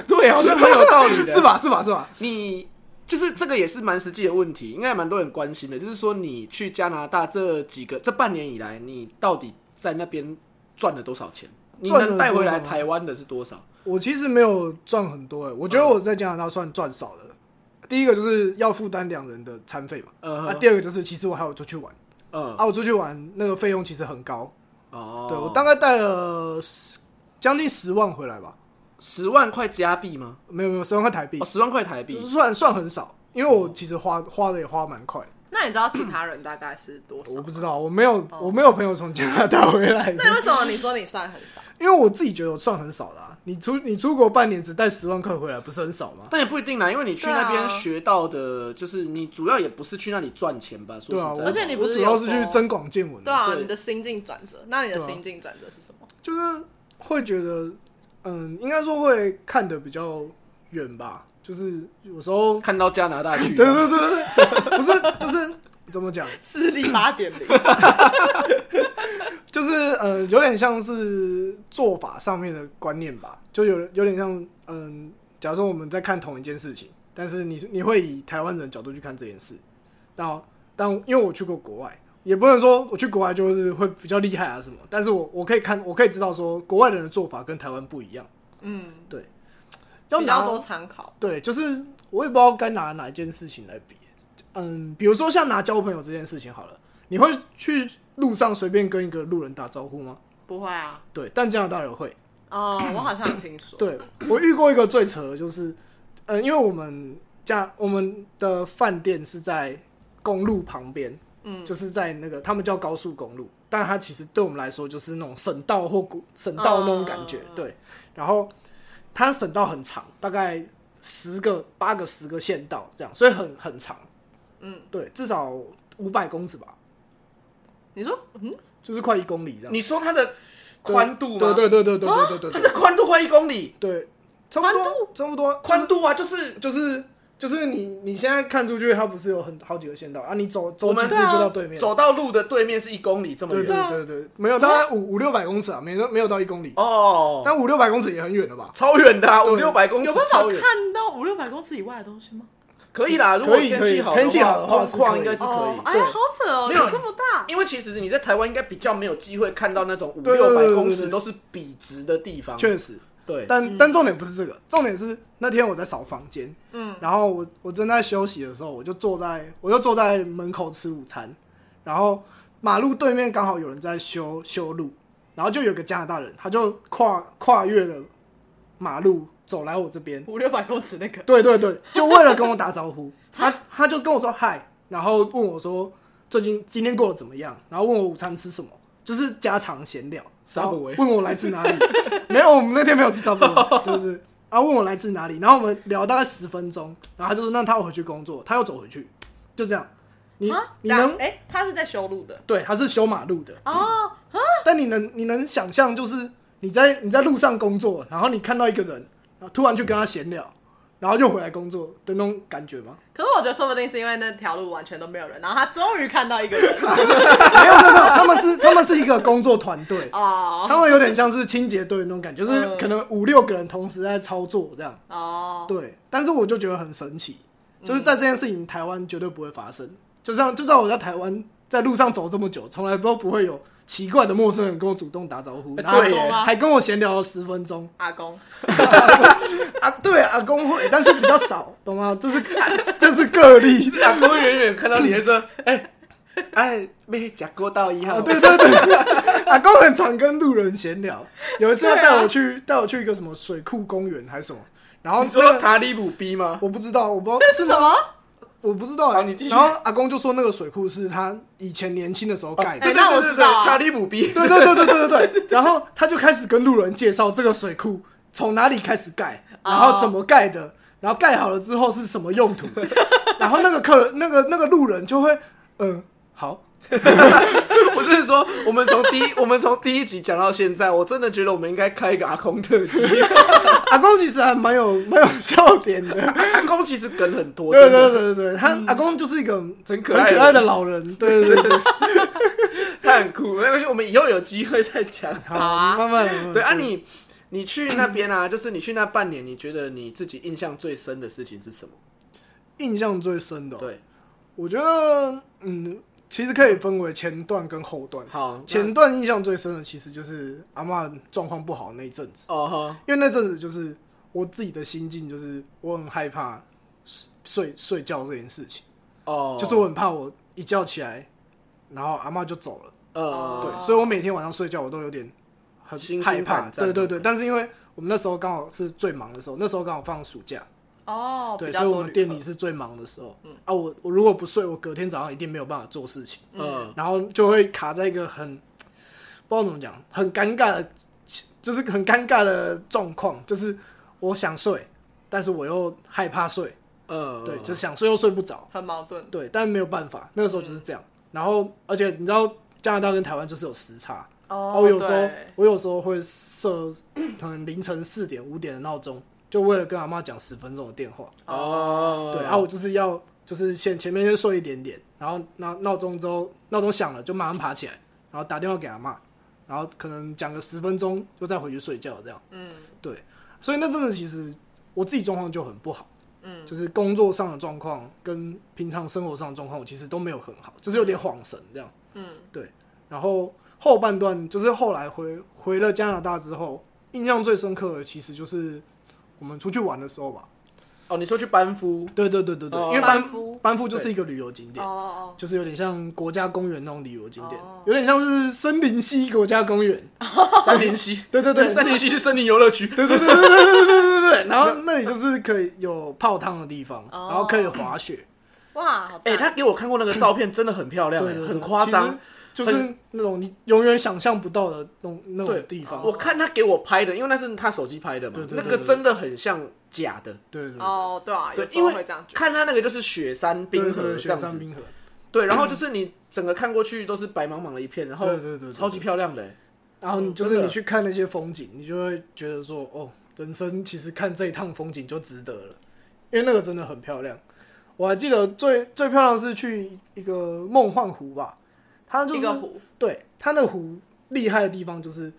对，好像很有道理的，是？吧？是吧？是吧？你就是这个也是蛮实际的问题，应该蛮多人关心的，就是说你去加拿大这几个这半年以来，你到底在那边赚了多少钱？你赚带回来台湾的是多少？我其实没有赚很多诶，我觉得我在加拿大算赚少的。第一个就是要负担两人的餐费嘛，啊，嗯哼。第二个就是其实我还有出去玩，嗯，啊，我出去玩那个费用其实很高，哦，对我大概带了十将近十万回来吧，十万块加币吗？没有没有十万块台币哦，，十万块台币，算算很少，因为我其实花花的也花蛮快，那你知道其他人大概是多少？我不知。道，我没有我没有朋友从加拿大回来的 那，为什么你说你算很少？因为我自己觉得我算很少的、啊，你出你出国半年只带十万块回来，不是很少吗？但也不一定啦，因为你去对啊那边学到的，就是你主要也不是去那里赚钱吧？说对啊，实在的，而且你不主要是去增广见闻的，对啊，对你的心境转折。那你的对啊心境转折是什么？就是会觉得，嗯，应该说会看的比较远吧，就是有时候，看到加拿大去，对对对对，不是就是怎么讲，视力八点零。就是呃，有点像是做法上面的观念吧，就有有点像嗯，假如说我们在看同一件事情，但是你你会以台湾人的角度去看这件事，但但因为我去过国外，也不能说我去国外就是会比较厉害啊什么，但是我我可以看，我可以知道说国外人的做法跟台湾不一样，嗯，对要拿比较多参考。对，就是我也不知道该拿哪一件事情来比。嗯，比如说像拿交朋友这件事情好了，你会去路上随便跟一个路人打招呼吗？不会啊。对，但加拿大人会。哦，我好像有听说。对我遇过一个最扯的，就是，嗯，因为我们家我们的饭店是在公路旁边，嗯。就是在那个他们叫高速公路，但它其实对我们来说就是那种省道或古省道那种感觉，嗯对。然后它省道很长，大概十个、八个、十个县道这样，所以很很长。嗯，对，至少五百公尺吧，你说，嗯，就是快一公里这样。你说它的宽度吗？对对对对对对对对它的宽度快一公里，对，差不多差不多宽度啊，就是就是就是你你现在看出去，它不是有很好几个县道啊？你走走我们几步就到对面。走到路的对面是一公里这么远对对对，没有大概五五六百公尺啊，没有没有到一公里，哦，但五六百公尺也很远了吧？超远的五六百公尺有办法，看到五六百公尺以外的东西吗？可以啦。如果天气好，天气好的话况应该是可以。，哦哎，对好扯哦，没有有这么大。因为其实你在台湾应该比较没有机会看到那种五六百公尺都是笔直的地方。确实，对，但但重点不是这个，重点是那天我在扫房间，嗯，然后我我正在休息的时候，我就坐在我就坐在门口吃午餐，然后马路对面刚好有人在修修路，然后就有个加拿大人，他就跨跨越了马路走来我这边，五六百公尺那个，对对对，就为了跟我打招呼，他他就跟我说嗨，然后问我说最近今天过得怎么样，然后问我午餐吃什么，就是家常闲聊，然后问我来自哪里，没有，我们那天没有吃 Subway，对对 对，然后问我来自哪里，然后我们聊大概十分钟，然后他就说那他要回去工作，他要走回去，就这样，你啊，你能哎，他是在修路的。对，他是修马路的，哦，但你能你能想象，就是你在你在路上工作，然后你看到一个人，然后突然去跟他闲聊，然后就回来工作的那种感觉吗？可是我觉得说不定是因为那条路完全都没有人，然后他终于看到一个人 没有没有没有，他们是他们是一个工作团队，哦他们有点像是清洁队那种感觉，就是嗯可能五六个人同时在操作这样。哦，对，但是我就觉得很神奇，就是在这件事情台湾绝对不会发生。就像就在我在台湾在路上走这么久，从来都不会有奇怪的陌生人跟我主动打招呼，哎然后还跟我闲聊了十分钟。阿公，啊，对，阿公会，但是比较少，懂吗？这是这是个例。阿公远远看到你，就说：“哎 哎，没假过到一号。”啊，对对对，阿公很常跟路人闲聊。有一次他带我去带我去一个什么水库公园还是什么，然后说卡里姆逼吗？我不知道，我不知道是？什么？我不知道欸。好你继续然后阿公就说那个水库是他以前年轻的时候盖的。哎那我知道啊卡里姆逼。对对对对对对对。然后他就开始跟路人介绍这个水库从哪里开始盖，然后怎么盖的，然后盖好了之后是什么用途。然后那个客人，那个那个路人就会，嗯，好，我真的说，我们从第一我们从第一集讲到现在，我真的觉得我们应该开一个阿公特辑。阿公其实还蛮有蛮有笑点的。阿公其实梗很多，对对对对对，他阿公就是一个很可爱的很可爱的老人。对对对对，他很酷。没关系，我们以后有机会再讲。好啊慢慢对啊，你你去那边啊，就是你去那半年，你觉得你自己印象最深的事情是什么？印象最深的哦、对，我觉得嗯，其实可以分为前段跟后段。好，前段印象最深的其实就是阿嬷状况不好那一阵子，哦哈，因为那阵子就是我自己的心境，就是我很害怕睡睡觉这件事情，哦，就是我很怕我一觉起来，然后阿妈就走了，呃，对，所以我每天晚上睡觉我都有点很害怕，对对对。但是因为我们那时候刚好是最忙的时候，那时候刚好放暑假，哦，对，所以我们店里是最忙的时候。嗯。啊，我我如果不睡，我隔天早上一定没有办法做事情，嗯，然后就会卡在一个很不知道怎么讲，很尴尬的，就是很尴尬的状况，就是我想睡，但是我又害怕睡，嗯，对，就是想睡又睡不着，很矛盾。对，但没有办法，那个时候就是这样。然后，而且你知道加拿大跟台湾就是有时差，哦，我有时候对。我有时候会设可能凌晨四点五点的闹钟，就为了跟阿妈讲十分钟的电话。哦，对，然后我就是要就是先前面先睡一点点，然后闹闹钟之后闹钟响了就马上爬起来，然后打电话给阿妈，然后可能讲个十分钟就再回去睡觉这样。嗯，对，所以那真的其实我自己状况就很不好。嗯，就是工作上的状况跟平常生活上的状况，我其实都没有很好，就是有点晃神这样。嗯，对。然后后半段就是后来回回了加拿大之后，印象最深刻的其实就是我们出去玩的时候吧。哦，你说去班夫，对对对对对，哦。因为班班夫？班夫就是一个旅游景哦点，哦就是有点像国家公园那种旅游景点哦，有点像是森林溪国家公园。森林溪，对对对，森林溪是森林游乐区，对对对，对对对对对，然后那里就是可以有泡汤的地方，哦然后可以滑雪。哦，哇，好哎，赞他给我看过那个照片，真的很漂亮，哎对对，对很夸张。，就是那种你永远想象不到的那种那种地方。我看他给我拍的，因为那是他手机拍的嘛那个真的很像假的。对对对哦，对啊，有对，时因为候会这样。看他那个就是雪山冰河对对，这样子，雪山冰河。对，然后就是你整个看过去都是白茫茫的一片，然后对对超级漂亮的，哎然后你就是你去看那些风景，你就会觉得说，哦，人生其实看这一趟风景就值得了，因为那个真的很漂亮。我还记得最最漂亮的是去一个梦幻湖吧，它就是湖，对它那个湖厉害的地方就是，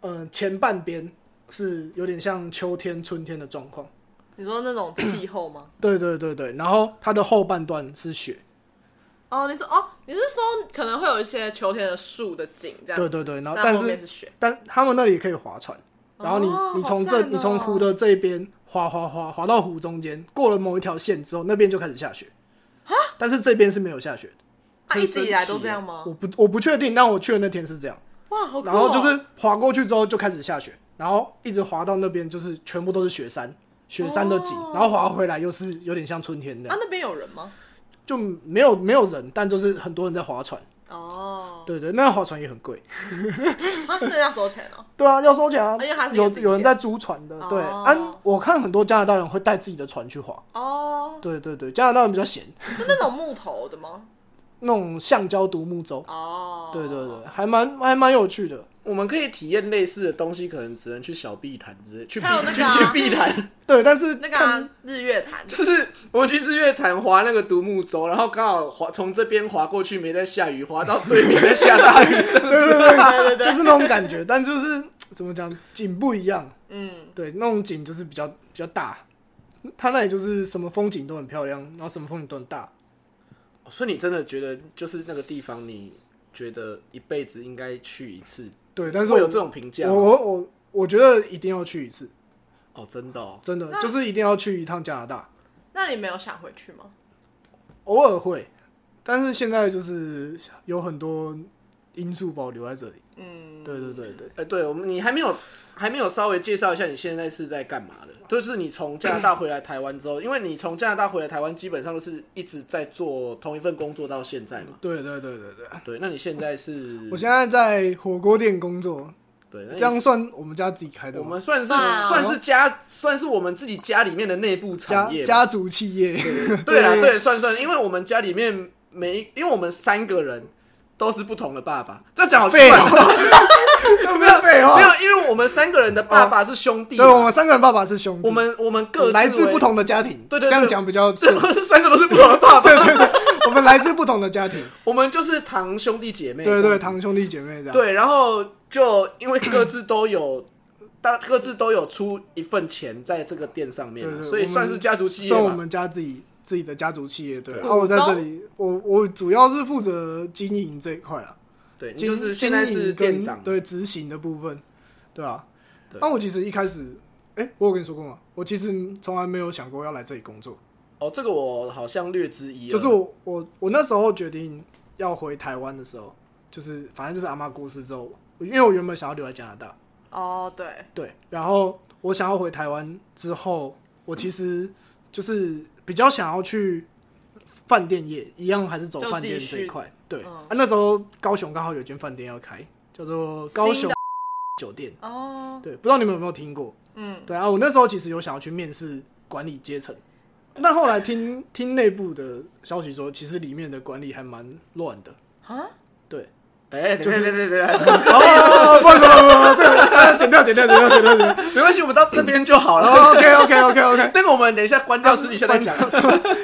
呃，前半边是有点像秋天、春天的状况，你说那种气候吗？对对对对，然后它的后半段是雪，哦，你说哦，你是说可能会有一些秋天的树的景这样，对对对，然后但是但他们那里也可以划船，然后你、哦你从这、哦你从湖的这一边滑滑滑滑到湖中间，过了某一条线之后，那边就开始下雪但是这边是没有下雪的，啊，一直以来都这样吗？我不我不确定，但我去的那天是这样，哇，好哦！然后就是滑过去之后就开始下雪，然后一直滑到那边就是全部都是雪山，雪山的景，哦然后滑回来又是有点像春天那样，，啊那边有人吗？就没有没有人，但就是很多人在划船。哦，对对，那划船也很贵。啊，那要收钱哦。对啊，要收钱啊因为它，是一个有景点有人在租船的。对，哦啊，我看很多加拿大人会带自己的船去划。哦，对对对，加拿大人比较闲，是那种木头的吗？那种橡胶独木舟。哦，对对对，还蛮还蛮有趣的。我们可以体验类似的东西，可能只能去小碧潭之类，去碧还有那去个啊。去碧潭，对，但是那个啊日月潭，就是我们去日月潭划那个独木舟，然后刚好划从这边划过去，没在下雨，划到对面在下大雨，对对对对对，就是那种感觉，但就是怎么讲，景不一样。嗯，对，那种景就是比较比较大，它那里就是什么风景都很漂亮，然后什么风景都很大。所以你真的觉得就是那个地方，你觉得一辈子应该去一次？对，但是我会有这种评价我？我我我觉得一定要去一次，哦，真的哦，真的就是一定要去一趟加拿大。那你没有想回去吗？偶尔会，但是现在就是有很多因素把我留在这里。嗯，对对对对，哎、对我们，你还没有还没有稍微介绍一下你现在是在干嘛的？就是你从加拿大回来台湾之后，因为你从加拿大回来台湾，基本上都是一直在做同一份工作到现在嘛。对对对对对。对，那你现在是？我现在在火锅店工作，对，那这样算我们家自己开的？我们算是算啊算是家算是我们自己家里面的内部产业吧。家族企业。对啦，对，算算，因为我们家里面每一，因为我们三个人都是不同的爸爸，这样讲好奇怪。废话，有 没有废没？有，因为我们三个人的爸爸是兄弟嘛，对，我们三个人爸爸是兄弟，我们我们各自来自不，同的家庭，对对对这样讲比较对，顺我。们是三个都是不同的爸爸，对对对我们来自不同的家庭，我们就是堂兄弟姐妹，对对，堂兄弟姐妹这样。对，然后就因为各自都有。大各自都有出一份钱在这个店上面所以算是家族企业吧。算我们家自己自己的家族企业。对，对然后我在这里，我我主要是负责经营这一块啊，对，就是现在是跟店长，对执行的部分，对啊。对那我其实一开始，哎，我有跟你说过吗？我其实从来没有想过要来这里工作，哦，这个我好像略知一二。就是我我我那时候决定要回台湾的时候，就是反正就是阿妈过世之后，因为我原本想要留在加拿大，哦，对，对，然后我想要回台湾之后，我其实就是比较想要去饭店业，一样还是走就饭店这一块。对、嗯啊，那时候高雄刚好有间饭店要开，叫做高雄酒店。哦，对，不知道你们有没有听过？嗯，对啊，我那时候其实有想要去面试管理阶层，但后来听听内部的消息说，其实里面的管理还蛮乱的。啊，对，哎，就是对对对对，哦，不不不不，这个啊剪掉剪掉剪掉剪掉剪掉。没关系，我们到这边就好了。OK OK OK OK，那个我们等一下关掉，私底下再讲。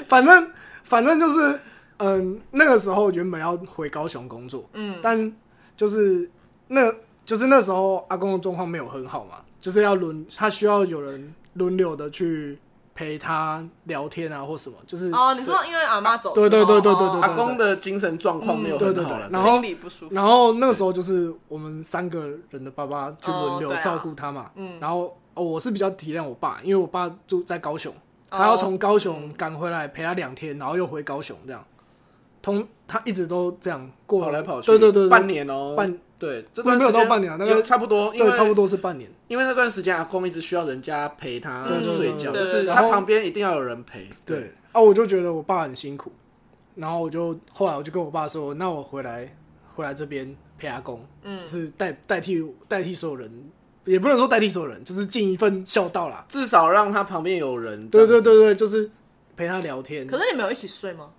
反正反正就是，嗯，那个时候原本要回高雄工作，嗯，但就是那就是那时候阿公的状况没有很好嘛，就是要轮他需要有人轮流的去陪他聊天啊或什么，就是哦，你说因为阿妈走对对对对对对哦阿公的精神状况没有对对对很好了，然后心里不舒服，然后那个时候就是我们三个人的爸爸去轮流照顾他嘛，嗯。然后哦我是比较体谅我爸，因为我爸住在高雄，哦。他要从高雄赶回来陪他两天，然后又回高雄这样，通他一直都这样过跑来跑去，对对对对，半年哦，半对，这没有没有到半年啊，大有概差不多，对差不多是半年，因为那段时间阿公一直需要人家陪他睡觉，就是他旁边一定要有人陪。对啊，我就觉得我爸很辛苦，然后我就后来我就跟我爸说，那我回来回来这边陪阿公，嗯就是代代替代替所有人，也不能说代替所有人，就是尽一份孝道啦。至少让他旁边有人。对对对对，就是陪他聊天。可是你们有一起睡吗？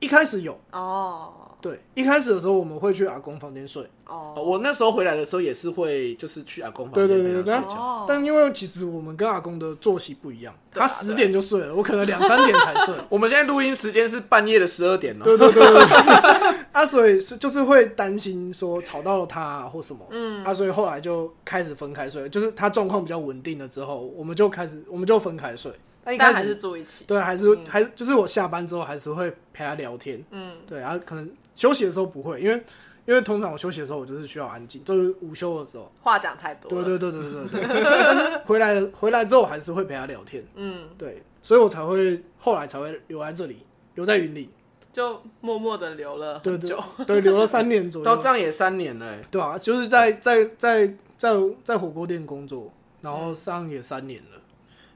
一开始有，哦对，一开始的时候我们会去阿公房间睡，哦。哦，我那时候回来的时候也是会，就是去阿公房对间对对对但因为其实我们跟阿公的作息不一样，他十点就睡了，我可能两三点才睡。我们现在录音时间是半夜的十二点了。对对对对对，啊，所以是就是会担心说吵到了他、啊、或什么，嗯，啊，所以后来就开始分开睡，就是他状况比较稳定了之后，我们就开始我们就分开睡。但一开始还是住一起，对，还是、还是就是我下班之后还是会陪他聊天，嗯，对，然、后可能休息的时候不会，因为因为通常我休息的时候我就是需要安静，就是午休的时候，话讲太多了，对对对对对对。对，但是回来回来之后还是会陪他聊天，嗯，对，所以我才会后来才会留在这里，留在云里，就默默的留了对对很久，对，留了三年左右，到这样也三年了欸，对啊，就是在在在在在火锅店工作，然后上也三年了。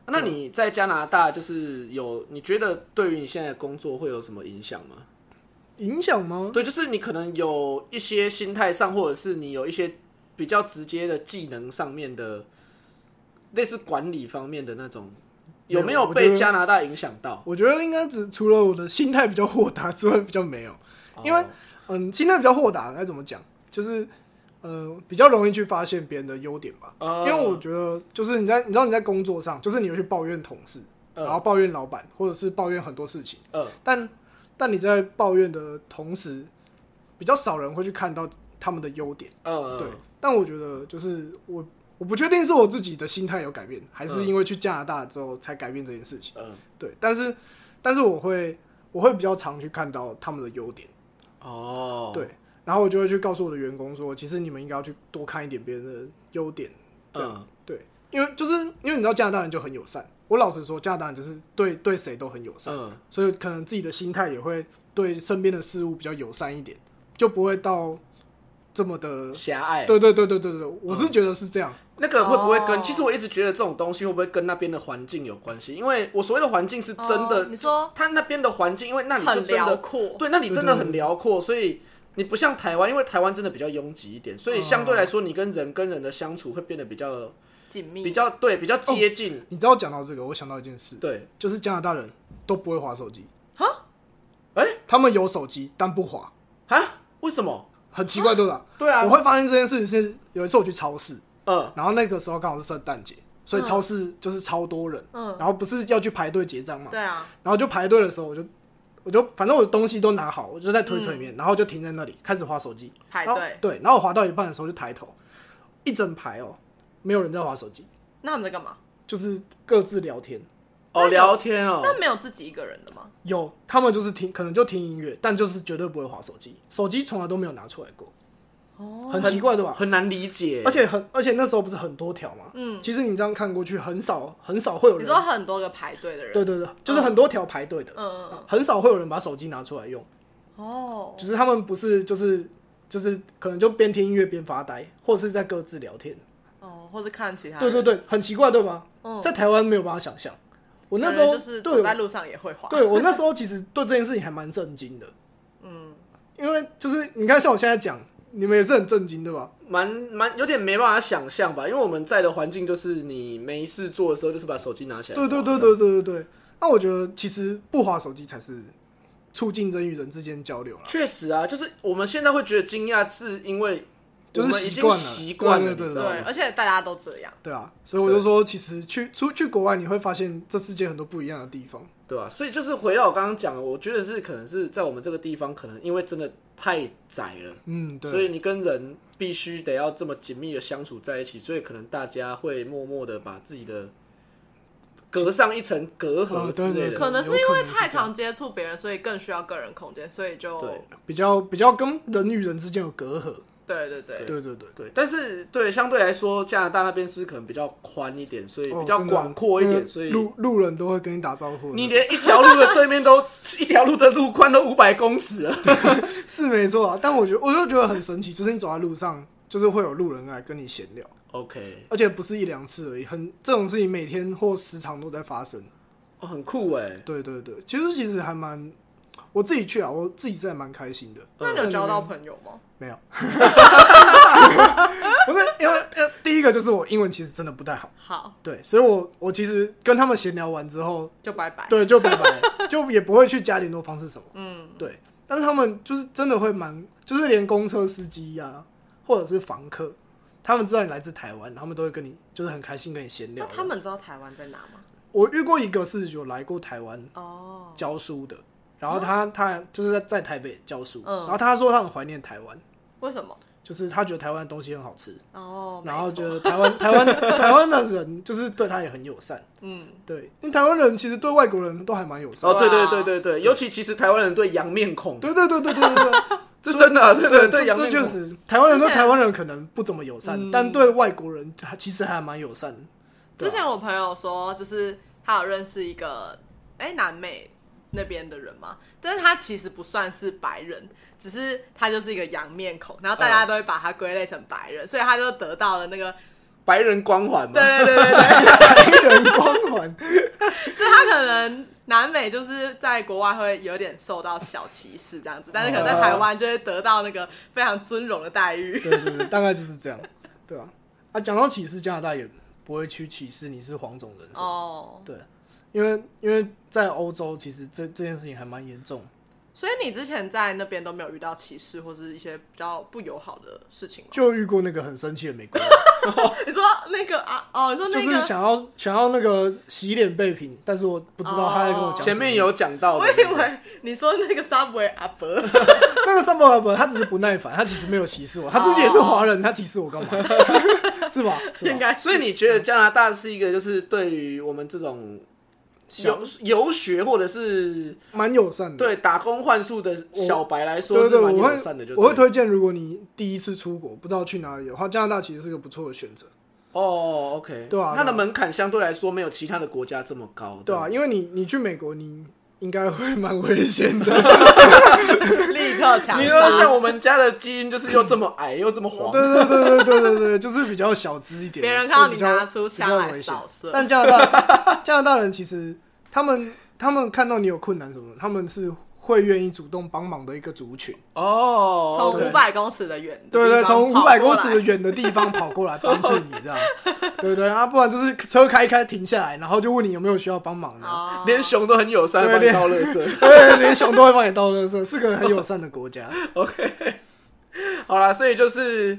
那你在加拿大就是有，你觉得对于你现在的工作会有什么影响吗？影响吗？对，就是你可能有一些心态上，或者是你有一些比较直接的技能上面的，类似管理方面的那种，有没有被加拿大影响到？我觉得应该只除了我的心态比较豁达之外，比较没有。因为哦嗯，心态比较豁达，该怎么讲？就是呃，比较容易去发现别人的优点吧。哦因为我觉得，就是你在你知道你在工作上，就是你会去抱怨同事，嗯然后抱怨老板，或者是抱怨很多事情。嗯但但你在抱怨的同时，比较少人会去看到他们的优点。嗯，对，但我觉得就是我我不确定是我自己的心态有改变，还是因为去加拿大之后才改变这件事情。嗯。对，但是但是我会我会比较常去看到他们的优点，哦，对，然后我就会去告诉我的员工说，其实你们应该要去多看一点别人的优点，这样、嗯。对，因为就是因为你知道加拿大人就很友善，我老实说，加拿大人就是对对谁都很友善，嗯所以可能自己的心态也会对身边的事物比较友善一点，就不会到这么的。狭隘。对对对对对对，我是觉得是这样。那个会不会跟？哦其实我一直觉得这种东西会不会跟那边的环境有关系？因为我所谓的环境是真的，哦你说他那边的环境，因为那里就很真的辽阔，对，那里真的很辽阔，所以你不像台湾，因为台湾真的比较拥挤一点，所以相对来说，你跟人跟人的相处会变得比较紧密，比较对，比较接近。你知道讲到这个，我想到一件事，对，就是加拿大人都不会划手机。啊？哎？他们有手机但不划，啊，为什么？很奇怪对吧？对啊。我会发现这件事情是有一次我去超市，嗯。然后那个时候刚好是圣诞节，所以超市就是超多人，嗯。然后不是要去排队结账嘛，对啊，然后就排队的时候，我就我就反正我的东西都拿好，我就在推车里嗯。面，然后就停在那里开始划手机，排队。对，然后我划到一半的时候就抬头，一整排哦，没有人在划手机，那他们在干嘛？就是各自聊天。哦，聊天哦，那没有自己一个人的吗？有，他们就是听，可能就听音乐，但就是绝对不会划手机，手机从来都没有拿出来过，哦，很奇怪对吧？很难理解。而且很，而且那时候不是很多条嘛，嗯，其实你这样看过去，很少很少会有人，你说很多个排队的人，对对对，就是很多条排队的，嗯嗯嗯，很少会有人把手机拿出来用，哦，就是他们不是就是就是可能就边听音乐边发呆，或者是在各自聊天，哦，或者看其他，对对对，很奇怪对吧？嗯在台湾没有办法想象，我那时候就是走在路上也会滑，对我那时候其实 对这件事情还蛮震惊的，嗯，因为就是你看像我现在讲，你们也是很震惊对吧？蛮蛮有点没办法想象吧，因为我们在的环境就是你没事做的时候，就是把手机拿起来。对对对对对对对。那我觉得其实不滑手机才是促进人与人之间交流了。确实啊，就是我们现在会觉得惊讶，是因为就是已经习惯了习惯了，对对对而且大家都这样，对啊，所以我就说，其实去出去国外，你会发现这世界很多不一样的地方。对啊、所以就是回到我刚刚讲的，我觉得是可能是在我们这个地方，可能因为真的太窄了，嗯，对。所以你跟人必须得要这么紧密的相处在一起，所以可能大家会默默的把自己的隔上一层隔阂哦对对之类的。可能是因为太常接触别人，所以更需要个人空间，所以就对比较比较跟人与人之间有隔阂。对对对对对对，对，但是对相对来说，加拿大那边是不是可能比较宽一点，所以哦比较广阔一点，所以路路人都会跟你打招呼。你连一条路的对面都一条路的路宽都五百公尺了。是没错啊，但我觉得我就觉得很神奇，就是你走在路上，就是会有路人来跟你闲聊，OK，而且不是一两次而已，很这种事情每天或时常都在发生。哦，很酷哎。对对对，其实其实还蛮，我自己去啊，我自己真的蛮开心的。那你有交到朋友吗？没有，不是因为呃，第一个就是我英文其实真的不太好，好，对，所以我我其实跟他们闲聊完之后，就拜拜。对，就拜拜，就也不会去加联络方式什么，嗯，对。但是他们就是真的会蛮，就是连公车司机呀、或者是房客，他们知道你来自台湾，他们都会跟你就是很开心跟你闲聊那。他们知道台湾在哪吗？我遇过一个是有来过台湾哦，教书的，然后他他就是在在台北教书，嗯。然后他说他很怀念台湾，为什么？就是他觉得台湾的东西很好吃，哦，然后觉得台湾台湾台湾的人就是对他也很友善，嗯，对，因为台湾人其实对外国人都还蛮友善哦，的，对对对啊对对对，尤其其实台湾人对洋面孔，对对对对对对 對，这真的啊对对这对这面孔。确实台湾人对台湾人可能不怎么友善，嗯但对外国人他其实还蛮友善之前我朋友说，就是他有认识一个哎、南美那边的人嘛，但是他其实不算是白人，只是他就是一个洋面孔，然后大家都会把他归类成白人，所以他就得到了那个白人光环嘛，对对对对对，白人光环，就他可能南美就是在国外会有点受到小歧视这样子，但是可能在台湾就会得到那个非常尊荣的待遇。对对对，大概就是这样，对吧、啊？讲到歧视，加拿大也不会去歧视你是黄种人哦，对，因为因为在欧洲，其实这这件事情还蛮严重，所以你之前在那边都没有遇到歧视或是一些比较不友好的事情吗？就遇过那个很生气的美国人，你说那个啊，哦，你说就那个，是想要想要那个洗脸备品，但是我不知道他在跟我讲前面有讲到的。我那个，以为你说那个 Subway 阿伯，那个 Subway 阿伯，他只是不耐烦，他其实没有歧视我，他自己也是华人，他歧视我干嘛？是吧？是吧？应该所以你觉得加拿大是一个就是对于我们这种游游学或者是蛮友善的。对打工换宿的小白来说是蛮友善的就对了，我会推荐，如果你第一次出国不知道去哪里的话，加拿大其实是个不错的选择，哦，OK，对啊它的门槛相对来说没有其他的国家这么高，对啊，因为你你去美国，你应该会蛮危险的。立刻抢你说像，我们家的基因就是又这么矮又这么黄，对对对对对对对，就是比较小资一点。别人看到你拿出枪来扫射 但加拿大加拿大人其实他们他们看到你有困难什么，他们是会愿意主动帮忙的一个族群。哦，从五百公尺的远的对对，地方从五百公尺的远的地方跑过来帮助你，这样，对对啊，不然就是车开一开停下来，然后就问你有没有需要帮忙的，哦。连熊都很友善，帮你倒垃圾。对，连熊都会帮你倒垃圾，是个很友善的国家。OK，好啦，所以就是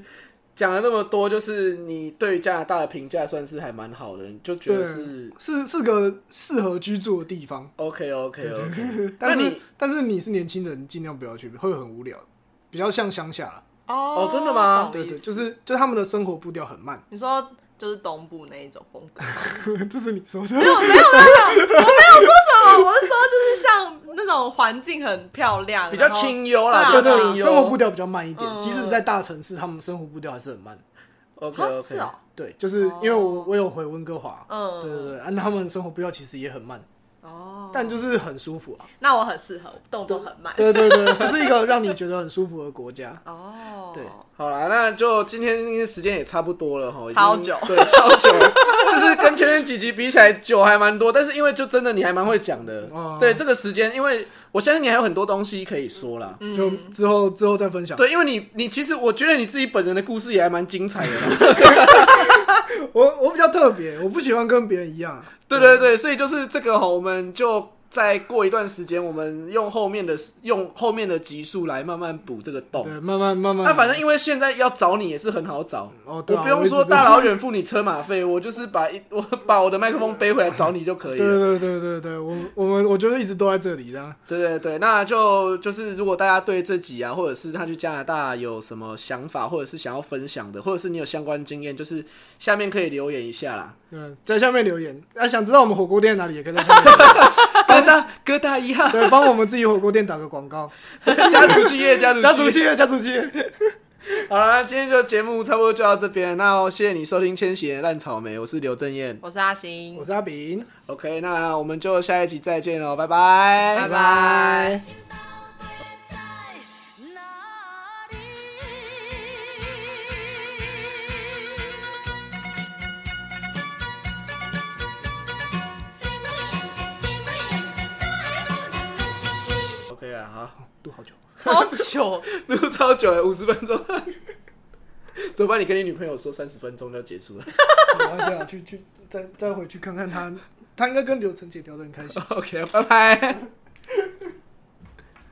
讲了那么多，就是你对加拿大的评价算是还蛮好的，你就觉得是，是是个适合居住的地方，OK OK OK。但是但是你是年轻人，尽量不要去，会很无聊，比较像乡下啦。哦真的吗对对，就是就他们的生活步调很慢，你说就是东部那一种风格，这是你说的。没有没有没有，我没有说什么，我是说就是像那种环境很漂亮，比较清幽啦，对啊比较对对，清幽。生活步调比较慢一点，嗯。即使在大城市，他们生活步调还是很慢。OK 啊 OK，是哦，对，就是因为我我有回温哥华，嗯。对对对，啊，他们生活步调其实也很慢，哦，但就是很舒服啊。那我很适合，动作很慢，对对对，就是一个让你觉得很舒服的国家。哦，对好啦，那就今天时间也差不多了哈，已经超久对，超久，就是跟前面几集比起来久还蛮多，但是因为就真的你还蛮会讲的，哦对这个时间，因为我相信你还有很多东西可以说啦。嗯就之后之后再分享。对，因为你你其实我觉得你自己本人的故事也还蛮精彩的啦。我我比较特别，我不喜欢跟别人一样。对对对，所以就是这个哈，我们就再过一段时间，我们用后面的用后面的集数来慢慢补这个洞。对，慢慢慢慢。那反正因为现在要找你也是很好找，哦对啊我不用说大老远付你车马费，我就是把一 我把我的麦克风背回来找你就可以对了。对对对对，我我们我觉得一直都在这里这样。对对对，那就就是如果大家对这集啊，或者是他去加拿大有什么想法，或者是想要分享的，或者是你有相关经验，就是下面可以留言一下啦。嗯，在下面留言。啊，想知道我们火锅店哪里，也可以在下面 哥大哥大一号，对，帮我们自己火锅店打个广告。家族企业，家族企业。家族企业，家族企业。好了，今天就节目差不多就到这边。那谢谢你收听《千禧的烂草莓》，我是刘正燕。我是阿星我，是阿炳，OK，那我们就下一集再见喽，拜拜，拜拜。录好久。超久，录超久了，五十分钟。怎么办？你跟你女朋友说三十分钟就结束了。没关系啊，去去再再回去看看她，她应该跟刘晨姐聊得很开心。OK，拜拜。